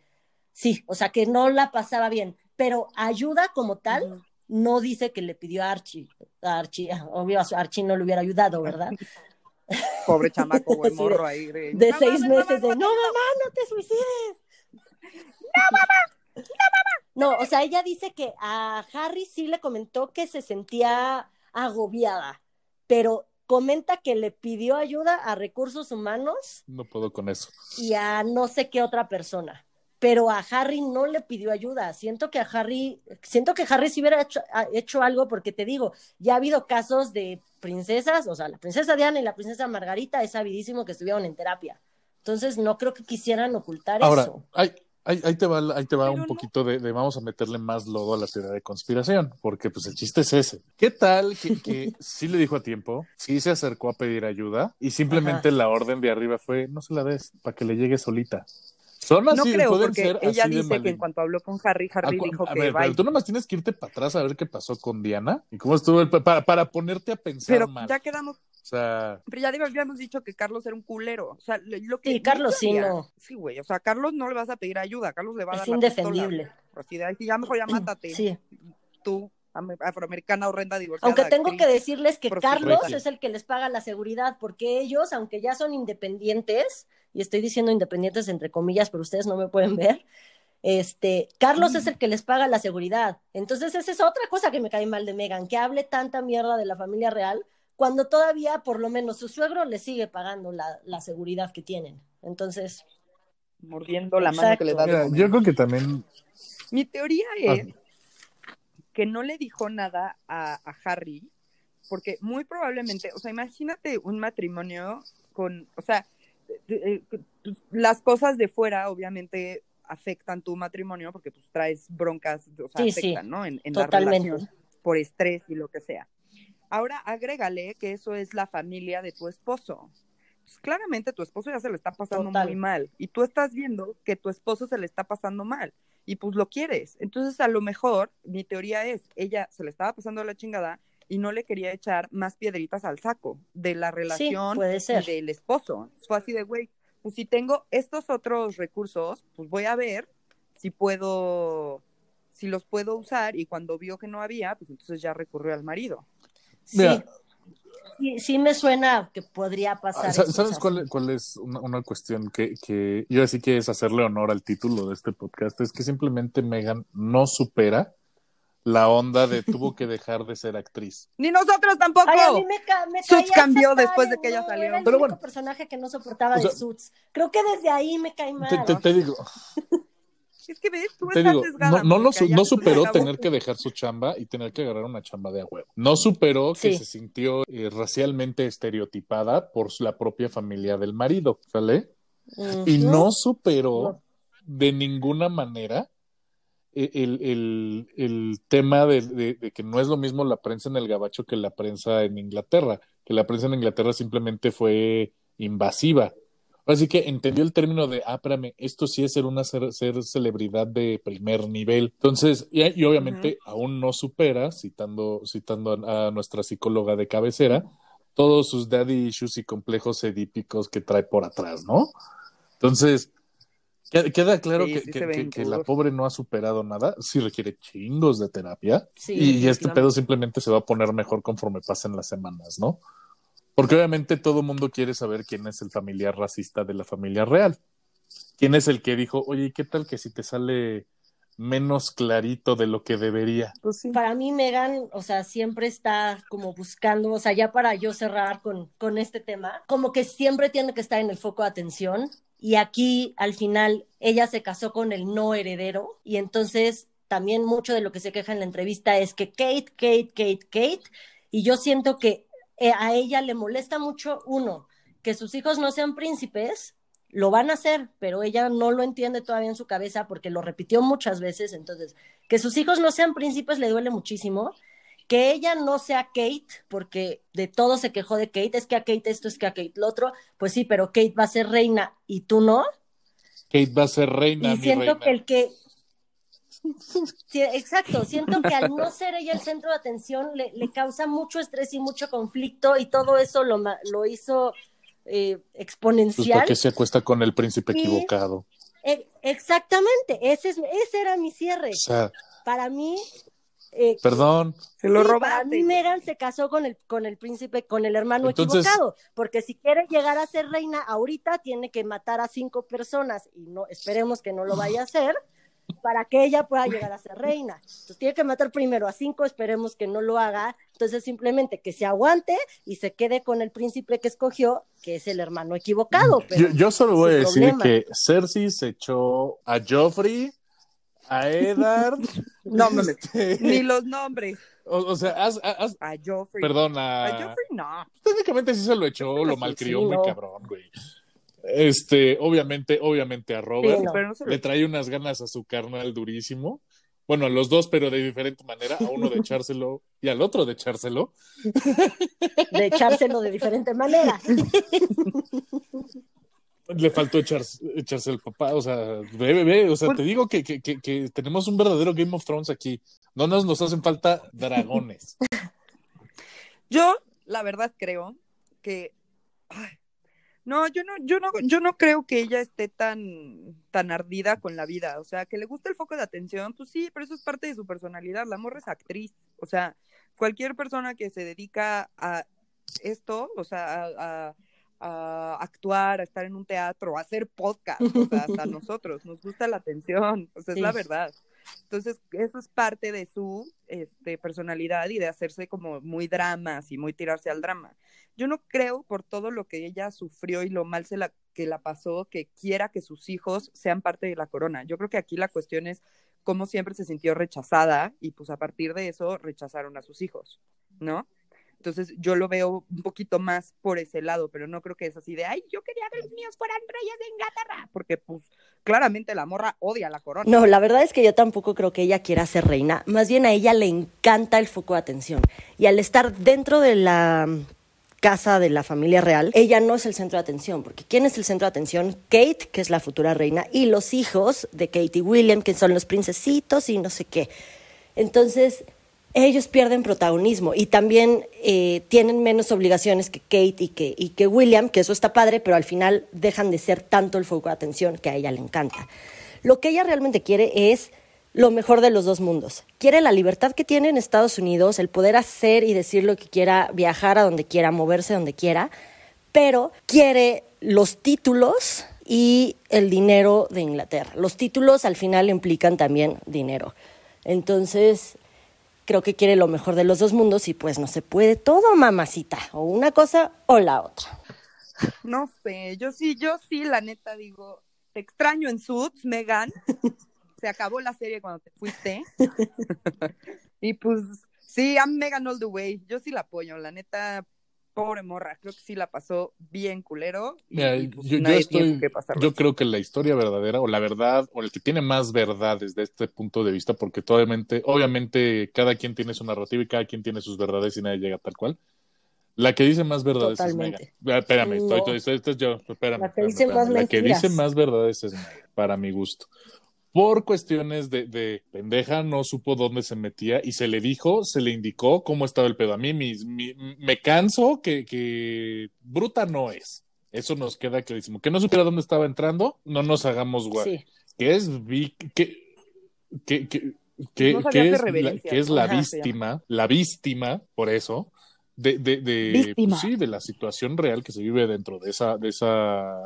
sí, o sea, que no la pasaba bien, pero ayuda como tal. No dice que le pidió a Archie, a Archie, obvio a Archie no le hubiera ayudado, ¿verdad? Pobre chamaco, buen morro ahí. De, de no, seis mamá, meses mamá, de, no, mamá, no te suicides. No, mamá, no, mamá. No, o sea, ella dice que a Harry sí le comentó que se sentía agobiada, pero comenta que le pidió ayuda a recursos humanos. No puedo con eso. Y a no sé qué otra persona. Pero a Harry no le pidió ayuda. Siento que a Harry, siento que Harry sí hubiera hecho, hecho algo, porque te digo, ya ha habido casos de princesas, o sea, la princesa Diana y la princesa Margarita es sabidísimo que estuvieron en terapia. Entonces, no creo que quisieran ocultar Ahora, eso. Ahí, ahí, ahí, te va, ahí te va un poquito de, de, vamos a meterle más lodo a la teoría de conspiración, porque pues el chiste es ese. ¿Qué tal que, que sí le dijo a tiempo, sí se acercó a pedir ayuda y simplemente Ajá. la orden de arriba fue, no se la des, para que le llegue solita? Son así, no creo, pueden porque ser ella así de dice que en cuanto habló con Harry, Harry a, dijo a que ver, bye. pero tú nomás tienes que irte para atrás a ver qué pasó con Diana y cómo estuvo el, para, para ponerte a pensar Pero mal. ya quedamos, O sea, pero ya habíamos dicho que Carlos era un culero. O sea, lo que Sí, Carlos sí, no. Sí, güey. O sea, a Carlos no le vas a pedir ayuda. a Carlos le va a Es dar la pistola. indefendible. Así de, "Ay, sí, ya mejor ya mátate. Sí. Tú, afroamericana horrenda divorciada. Aunque tengo actriz. que decirles que. Carlos es el que les paga la seguridad, porque ellos, aunque ya son independientes, y estoy diciendo independientes entre comillas, pero ustedes no me pueden ver, este, Carlos es el que les paga la seguridad. Entonces, esa es otra cosa que me cae mal de Megan, que hable tanta mierda de la familia real, cuando todavía, por lo menos, su suegro le sigue pagando la, la seguridad que tienen. Entonces, Mordiendo la mano que le da mira, yo creo que también Mi teoría Ah. Que no le dijo nada a, a Harry, porque muy probablemente, o sea, imagínate un matrimonio con, o sea, eh, eh, las cosas de fuera obviamente afectan tu matrimonio porque pues traes broncas, o sea, Sí, sí, afectan, ¿no? En, en la totalmente. relación por estrés y lo que sea. Ahora agrégale que eso es la familia de tu esposo. Pues, claramente tu esposo ya se le está pasando Total. muy mal y tú estás viendo que tu esposo se le está pasando mal y pues lo quieres. Entonces, a lo mejor, mi teoría es, ella se le estaba pasando la chingada y no le quería echar más piedritas al saco de la relación puede y ser. del esposo. Fue así de, güey, pues si tengo estos otros recursos, pues voy a ver si puedo, si los puedo usar y cuando vio que no había, pues entonces ya recurrió al marido. sí, Mira. Sí, sí me suena que podría pasar. Ah, ¿Sabes cuál, cuál es una, una cuestión que, que yo sí que es hacerle honor al título de este podcast? Es que simplemente Megan no supera la onda de tuvo que dejar de ser actriz. Ni nosotros tampoco. Ay, a mí me, ca me Suits cambió después de que ella salió. Era el Pero único bueno. personaje que no soportaba O sea, de Suits. Creo que desde ahí me cae mal. Te, te- te digo, Es que ves, tú te estás digo, sesgada, no, no, lo Mónica, su- ya, no superó tener que dejar su chamba y tener que agarrar una chamba de a huevo. No superó que Sí. se sintió eh, racialmente estereotipada por la propia familia del marido, ¿sale? Y no superó de ninguna manera e- el, el- el tema de, de- de que no es lo mismo la prensa en el gabacho que la prensa en Inglaterra, que la prensa en Inglaterra simplemente fue invasiva. Así que entendió el término de, ah, espérame, esto sí es ser una ser, ser celebridad de primer nivel. Entonces, y, y obviamente aún no supera, citando, citando a, a nuestra psicóloga de cabecera, todos sus daddy issues y complejos edípicos que trae por atrás, ¿no? Entonces, queda, claro Sí, que, sí que- la pobre no ha superado nada, sí requiere chingos de terapia Sí, y, y este pedo simplemente se va a poner mejor conforme pasen las semanas, ¿no? Porque obviamente todo el mundo quiere saber quién es el familiar racista de la familia real. ¿Quién es el que dijo, oye, ¿qué tal que si te sale menos clarito de lo que debería? Pues sí. Para mí, Megan, o sea, siempre está como buscando, o sea, ya para yo cerrar con, con este tema, como que siempre tiene que estar en el foco de atención. Y aquí, al final, ella se casó con el no heredero. Y entonces, también mucho de lo que se queja en la entrevista es que Kate, Kate, Kate, Kate. Y yo siento que eh, a ella le molesta mucho, uno, que sus hijos no sean príncipes, lo van a hacer, pero ella no lo entiende todavía en su cabeza porque lo repitió muchas veces, entonces, que sus hijos no sean príncipes le duele muchísimo, que ella no sea Kate, porque de todo se quejó de Kate, es que a Kate esto, es que a Kate lo otro, pues sí, pero Kate va a ser reina y tú no. Kate va a ser reina. Y siento que el que... Sí, exacto, siento que al no ser ella el centro de atención le, le causa mucho estrés y mucho conflicto y todo eso lo, lo hizo eh, exponencial. Pues porque se acuesta con el príncipe equivocado. E, exactamente, ese, es, ese era mi cierre. O sea, para mí, eh, Perdón. Se lo robaste. A mí Megan se casó con el, con el príncipe, con el hermano equivocado, porque si quiere llegar a ser reina ahorita tiene que matar a cinco personas y no esperemos que no lo vaya a hacer para que ella pueda llegar a ser reina. Entonces tiene que matar primero a cinco, esperemos que no lo haga. Entonces simplemente que se aguante y se quede con el príncipe que escogió, que es el hermano equivocado. yo, solo voy a decir que Cersei se echó a Joffrey a Eddard. no, este... ni los nombres. O, sea, a Joffrey. Perdón, a... Joffrey no. Técnicamente sí se lo echó, lo malcrió muy cabrón, güey. Este, obviamente, obviamente a Robert le trae unas ganas a su carnal durísimo. Bueno, a los dos, pero de diferente manera. A uno de echárselo y al otro de echárselo. De echárselo de diferente manera. Le faltó echarse, echarse el papá, o sea, ve, o sea, te digo que, que, que, tenemos un verdadero Game of Thrones aquí. No nos, nos hacen falta dragones. Yo, la verdad, creo que. No, yo no, yo no, yo no creo que ella esté tan, tan ardida con la vida. O sea, que le gusta el foco de atención, pues sí, pero eso es parte de su personalidad. La morra es actriz. O sea, cualquier persona que se dedica a esto, o sea, a a actuar, a estar en un teatro, a hacer podcast, o sea, hasta nosotros, nos gusta la atención, o sea, es la verdad. Entonces, eso es parte de su este, personalidad y de hacerse como muy dramas y muy tirarse al drama. Yo no creo, por todo lo que ella sufrió y lo mal que la pasó, que quiera que sus hijos sean parte de la corona. Yo creo que aquí la cuestión es cómo siempre se sintió rechazada y pues a partir de eso rechazaron a sus hijos, ¿no? Entonces yo lo veo un poquito más por ese lado, pero no creo que es así de, ay, yo quería que los míos fueran reyes de Inglaterra, porque pues claramente la morra odia la corona. No, la verdad es que yo tampoco creo que ella quiera ser reina, más bien a ella le encanta el foco de atención y al estar dentro de la casa de la familia real, ella no es el centro de atención, porque ¿quién es el centro de atención? Kate, que es la futura reina, y los hijos de Kate y William, que son los princesitos y no sé qué. Entonces, ellos pierden protagonismo y también eh, tienen menos obligaciones que Kate y que, y que William, que eso está padre, pero al final dejan de ser tanto el foco de atención que a ella le encanta. Lo que ella realmente quiere es lo mejor de los dos mundos. Quiere la libertad que tiene en Estados Unidos, el poder hacer y decir lo que quiera, viajar a donde quiera, moverse donde quiera, pero quiere los títulos y el dinero de Inglaterra. Los títulos al final implican también dinero. Entonces, creo que quiere lo mejor de los dos mundos y pues no se puede todo, mamacita, o una cosa o la otra. No sé, yo sí, yo sí, la neta digo, te extraño en Suits, Megan. Se acabó la serie cuando te fuiste. y pues sí, I'm Megan all the way. Yo sí la apoyo, la neta, pobre morra, creo que sí la pasó bien culero. Y, pues, yo, yo, creo que la historia verdadera, o la verdad, o el que tiene más verdad desde este punto de vista, porque obviamente, obviamente cada quien tiene su narrativa y cada quien tiene sus verdades y nadie llega tal cual. La que dice más verdades es Megan. Ah, espérame, estoy, estoy, estoy, yo, espérame. La que dice, Más, la que dice más verdades es Megan, para mi gusto por cuestiones de, pendeja, no supo dónde se metía y se le dijo, se le indicó cómo estaba el pedo. A mí me canso que, bruta no es. Eso nos queda clarísimo. Que no supiera dónde estaba entrando, no nos hagamos guay. Que es que, que, que, que, es, la, que es la víctima, la víctima, por eso, de, de, de pues sí, de la situación real que se vive dentro de esa, de esa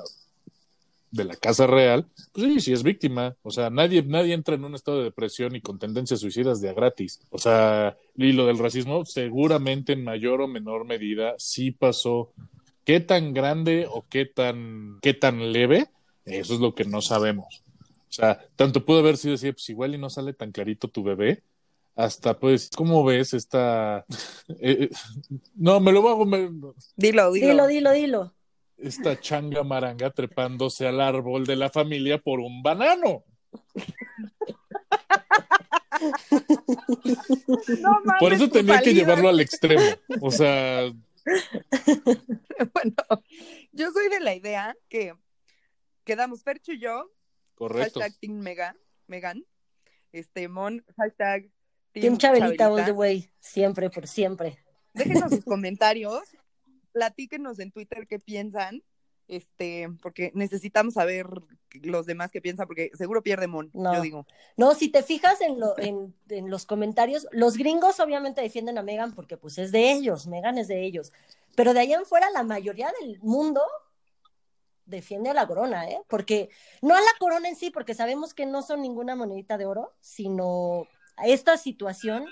de la Casa Real, pues sí, sí es víctima. O sea, nadie, nadie entra en un estado de depresión y con tendencias suicidas de a gratis. O sea, y lo del racismo, seguramente en mayor o menor medida sí pasó. ¿Qué tan grande o qué tan, qué tan leve? Eso es lo que no sabemos. O sea, tanto pudo haber sido así, pues igual y no sale tan clarito tu bebé, hasta pues, ¿cómo ves esta... eh, eh, no, me lo voy a comer. Dilo, dilo. Dilo, dilo, dilo. Esta changa maranga trepándose al árbol de la familia por un banano. No mames, Por eso tenía que llevarlo al extremo. O sea, Bueno, yo soy de la idea que quedamos Fercho y yo, correcto. hashtag Team Megan, Megan, este, Mon, hashtag Team Chabelita all the Chabelita. way. Siempre, por siempre. Déjenos sus comentarios, platíquenos en Twitter qué piensan, este, porque necesitamos saber los demás qué piensan, porque seguro pierde Mon, No. yo digo. No, si te fijas en, lo, en, en los comentarios, los gringos obviamente defienden a Megan porque pues es de ellos, Megan es de ellos. Pero de ahí en fuera la mayoría del mundo defiende a la corona, ¿eh? Porque no a la corona en sí, porque sabemos que no son ninguna monedita de oro, sino a esta situación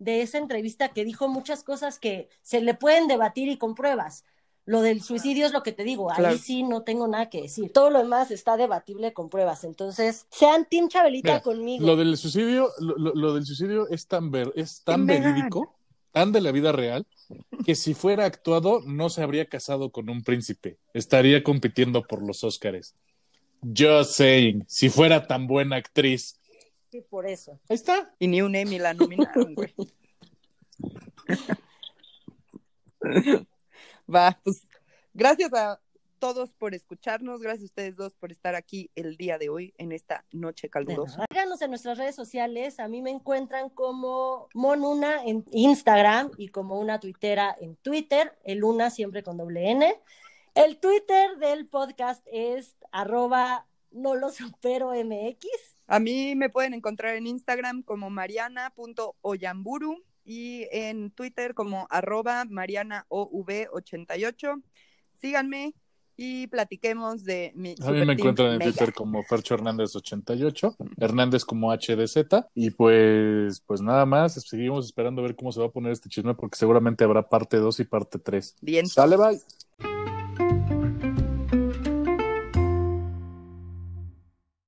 de esa entrevista que dijo muchas cosas que se le pueden debatir y con pruebas. Lo del suicidio es lo que te digo, ahí Claro. sí no tengo nada que decir. Todo lo demás está debatible con pruebas. Entonces, sean Team Chabelita Mira, conmigo. Lo del suicidio, lo, lo- lo del suicidio es tan ver, es tan verídico, tan de la vida real, que si fuera actuado no se habría casado con un príncipe. Estaría compitiendo por los Óscares. Just saying, si fuera tan buena actriz. Sí, por eso. Ahí está. Y ni un Emmy la nominaron, güey. Va, pues gracias a todos por escucharnos, gracias a ustedes dos por estar aquí el día de hoy en esta noche calurosa. Síganos en nuestras redes sociales. A mí me encuentran como Monuna en Instagram y como una tuitera en Twitter. El una siempre con doble N. El Twitter del podcast es arroba no lo supero MX. A mí me pueden encontrar en Instagram como mariana.oyamburu y en Twitter como arroba marianaov88. Síganme y platiquemos de mi A mí me team encuentran en Mega. Twitter como Fercho Hernández 88, Hernández como HDZ y pues pues nada más, seguimos esperando a ver cómo se va a poner este chisme porque seguramente habrá parte 2 y parte 3. Bien. Sale, bye.